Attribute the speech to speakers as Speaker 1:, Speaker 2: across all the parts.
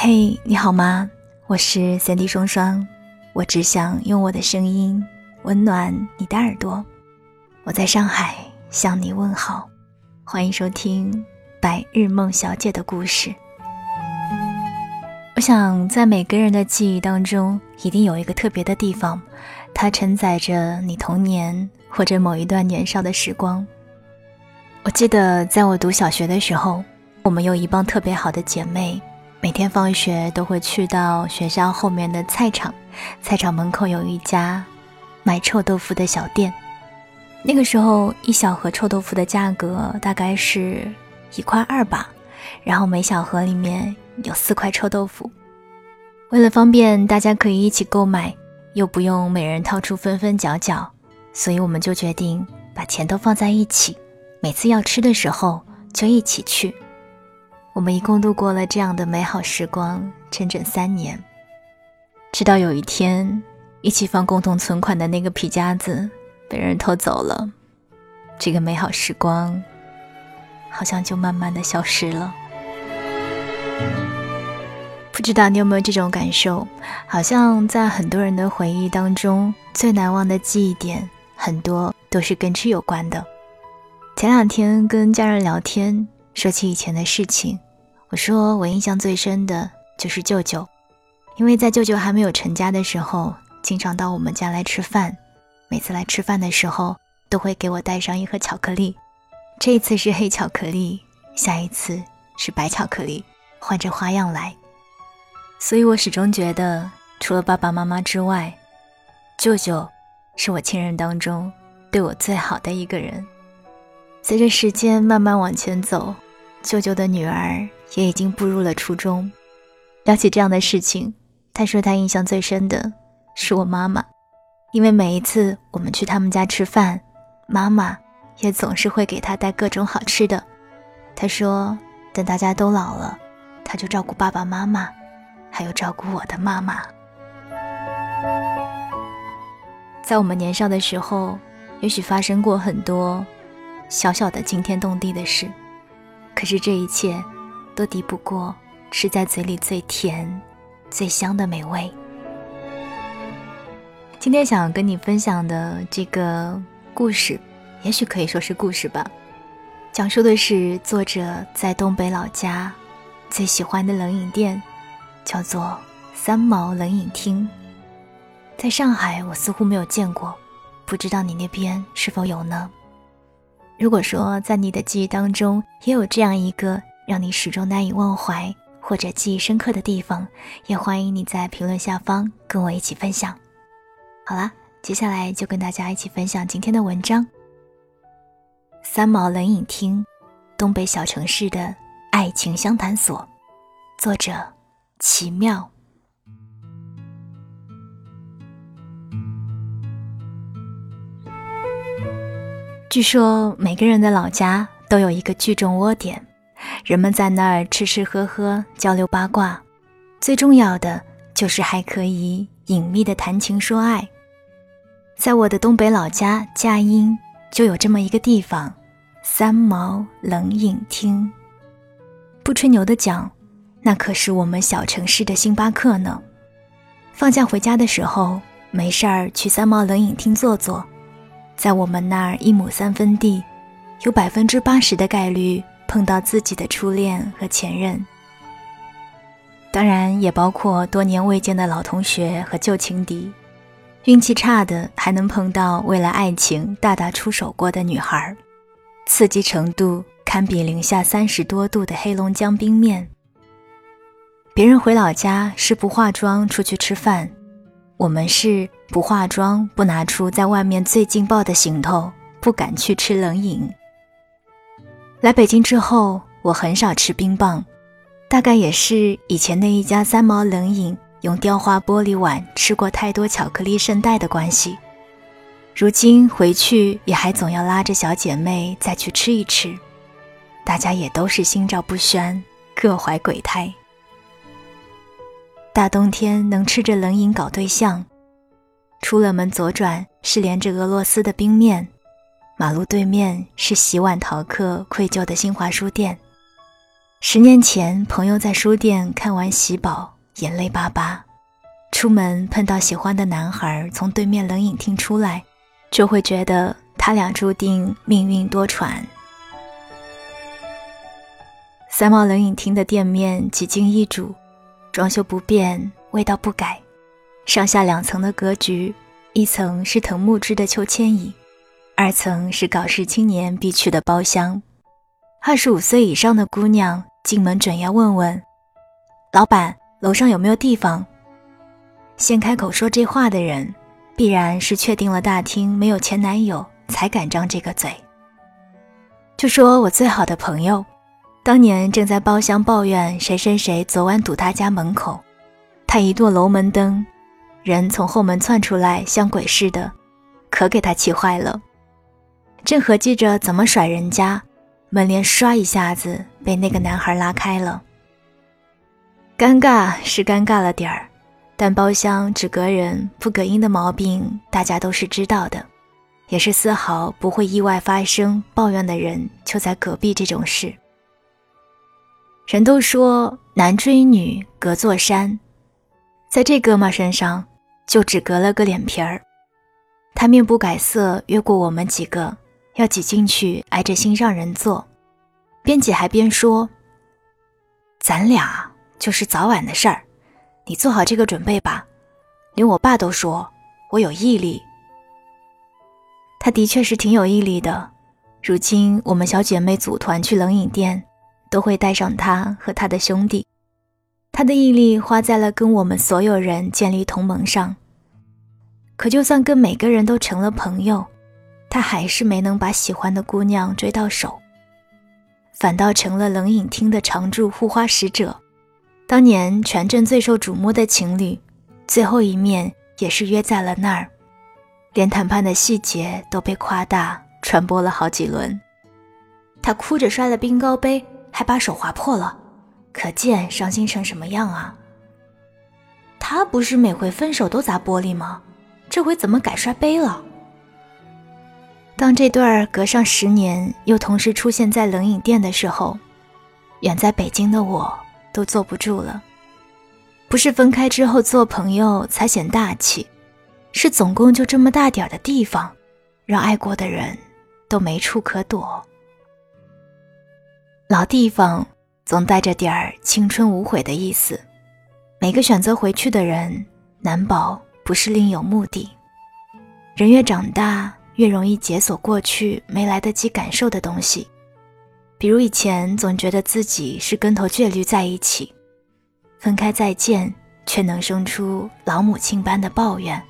Speaker 1: 嘿，你好吗？我是三 D 双双，我只想用我的声音温暖你的耳朵。我在上海向你问好，欢迎收听《白日梦小姐的故事》。我想，在每个人的记忆当中，一定有一个特别的地方，它承载着你童年或者某一段年少的时光。我记得，在我读小学的时候，我们有一帮特别好的姐妹。每天放学都会去到学校后面的菜场，菜场门口有一家卖臭豆腐的小店。那个时候，一小盒臭豆腐的价格大概是一块二吧，然后每小盒里面有四块臭豆腐。为了方便大家可以一起购买，又不用每人掏出分分角角，所以我们就决定把钱都放在一起，每次要吃的时候就一起去。我们一共度过了这样的美好时光，整整三年。直到有一天，一起放共同存款的那个皮夹子被人偷走了，这个美好时光好像就慢慢的消失了。不知道你有没有这种感受？好像在很多人的回忆当中，最难忘的记忆点很多都是跟吃有关的。前两天跟家人聊天，说起以前的事情。我说，我印象最深的就是舅舅，因为在舅舅还没有成家的时候，经常到我们家来吃饭。每次来吃饭的时候，都会给我带上一盒巧克力。这一次是黑巧克力，下一次是白巧克力，换着花样来。所以我始终觉得，除了爸爸妈妈之外，舅舅是我亲人当中对我最好的一个人。随着时间慢慢往前走。舅舅的女儿也已经步入了初中。聊起这样的事情，他说他印象最深的是我妈妈，因为每一次我们去他们家吃饭，妈妈也总是会给他带各种好吃的。他说，等大家都老了，他就照顾爸爸妈妈，还有照顾我的妈妈。在我们年少的时候，也许发生过很多小小的惊天动地的事。可是这一切，都敌不过吃在嘴里最甜、最香的美味。今天想跟你分享的这个故事，也许可以说是故事吧。讲述的是作者在东北老家最喜欢的冷饮店，叫做三毛冷饮厅。在上海，我似乎没有见过，不知道你那边是否有呢？如果说在你的记忆当中也有这样一个让你始终难以忘怀或者记忆深刻的地方，也欢迎你在评论下方跟我一起分享。好啦，接下来就跟大家一起分享今天的文章。三毛冷饮厅，东北小城市的爱情相谈所，作者奇妙。据说每个人的老家都有一个聚众窝点，人们在那儿吃吃喝喝，交流八卦，最重要的就是还可以隐秘的谈情说爱。在我的东北老家佳音，就有这么一个地方——三毛冷饮厅。不吹牛的讲，那可是我们小城市的星巴克呢。放假回家的时候，没事儿去三毛冷饮厅坐坐。在我们那儿，一亩三分地，有百分之八十的概率碰到自己的初恋和前任。当然，也包括多年未见的老同学和旧情敌。运气差的还能碰到为了爱情大打出手过的女孩，刺激程度堪比零下三十多度的黑龙江冰面。别人回老家是不化妆出去吃饭。我们是不化妆，不拿出在外面最劲爆的行头，不敢去吃冷饮。来北京之后，我很少吃冰棒，大概也是以前那一家三毛冷饮用雕花玻璃碗吃过太多巧克力圣代的关系。如今回去也还总要拉着小姐妹再去吃一吃，大家也都是心照不宣，各怀鬼胎。大冬天能吃着冷饮搞对象，出了门左转是连着俄罗斯的冰面，马路对面是洗碗逃课愧疚的新华书店。十年前，朋友在书店看完《喜宝》，眼泪巴巴。出门碰到喜欢的男孩从对面冷饮厅出来，就会觉得他俩注定命运多舛。三毛冷饮厅的店面几经易主，装修不变，味道不改，上下两层的格局，一层是藤木制的秋千椅，二层是搞事青年必去的包厢。二十五岁以上的姑娘进门准要问问：“老板，楼上有没有地方？”先开口说这话的人，必然是确定了大厅没有前男友，才敢张这个嘴。就说我最好的朋友，当年正在包厢抱怨谁谁谁昨晚堵他家门口，他一跺楼门灯，人从后门窜出来，像鬼似的，可给他气坏了。正合计着怎么甩人家，门帘唰一下子被那个男孩拉开了。尴尬是尴尬了点儿。但包厢只隔人不隔音的毛病，大家都是知道的，也是丝毫不会意外发生抱怨的人就在隔壁这种事。人都说男追女隔座山，在这哥们身上就只隔了个脸皮儿。他面不改色越过我们几个，要挤进去挨着心上人坐，边挤还边说：“咱俩就是早晚的事儿。”你做好这个准备吧，连我爸都说我有毅力。他的确是挺有毅力的。如今我们小姐妹组团去冷饮店，都会带上他和他的兄弟。他的毅力花在了跟我们所有人建立同盟上。可就算跟每个人都成了朋友，他还是没能把喜欢的姑娘追到手，反倒成了冷饮厅的常驻护花使者。当年全镇最受瞩目的情侣，最后一面也是约在了那儿，连谈判的细节都被夸大传播了好几轮。他哭着摔了冰糕杯，还把手划破了，可见伤心成什么样啊！他不是每回分手都砸玻璃吗？这回怎么改摔杯了？当这对儿隔上十年又同时出现在冷饮店的时候，远在北京的我。都坐不住了，不是分开之后做朋友才显大气，是总共就这么大点儿的地方，让爱过的人都没处可躲。老地方总带着点儿青春无悔的意思，每个选择回去的人，难保不是另有目的。人越长大，越容易解锁过去没来得及感受的东西。比如以前总觉得自己是跟头倔驴在一起，分开再见，却能生出老母亲般的抱怨。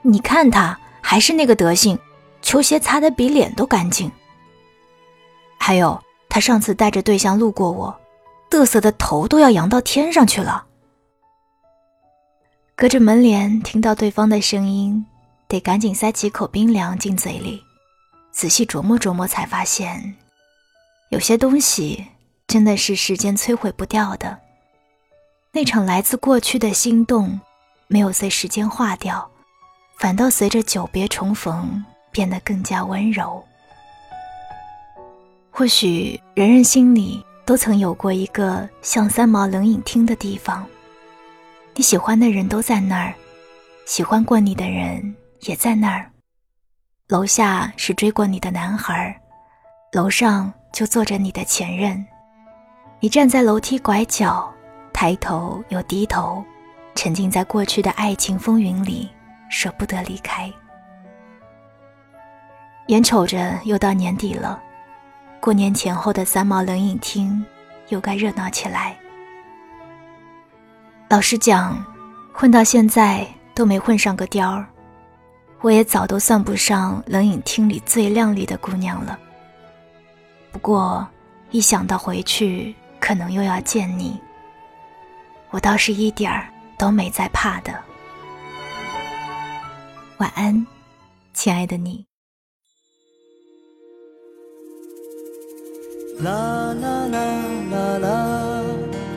Speaker 1: 你看他还是那个德行，球鞋擦得比脸都干净。还有他上次带着对象路过我，嘚瑟的头都要扬到天上去了。隔着门帘听到对方的声音，得赶紧塞几口冰凉进嘴里。仔细琢磨琢磨，才发现，有些东西真的是时间摧毁不掉的。那场来自过去的心动，没有随时间化掉，反倒随着久别重逢变得更加温柔。或许人人心里都曾有过一个像三毛冷饮厅的地方，你喜欢的人都在那儿，喜欢过你的人也在那儿。楼下是追过你的男孩，楼上就坐着你的前任。你站在楼梯拐角，抬头又低头，沉浸在过去的爱情风云里，舍不得离开。眼瞅着又到年底了，过年前后的三毛冷饮厅又该热闹起来。老实讲，混到现在都没混上个貂儿。我也早都算不上冷饮厅里最靓丽的姑娘了。不过，一想到回去可能又要见你，我倒是一点儿都没在怕的。晚安，亲爱的你。啦啦啦啦啦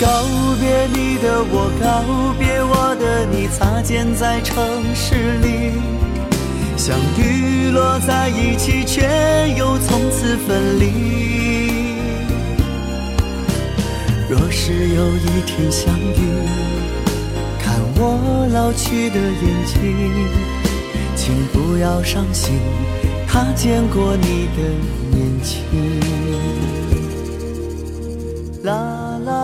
Speaker 2: 告别你的我，告别我的你，擦肩在城市里，相遇落在一起，却又从此分离。若是有一天相遇，看我老去的眼睛，请不要伤心，他见过你的年轻。啦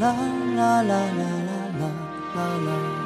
Speaker 2: 啦啦啦啦啦啦啦啦。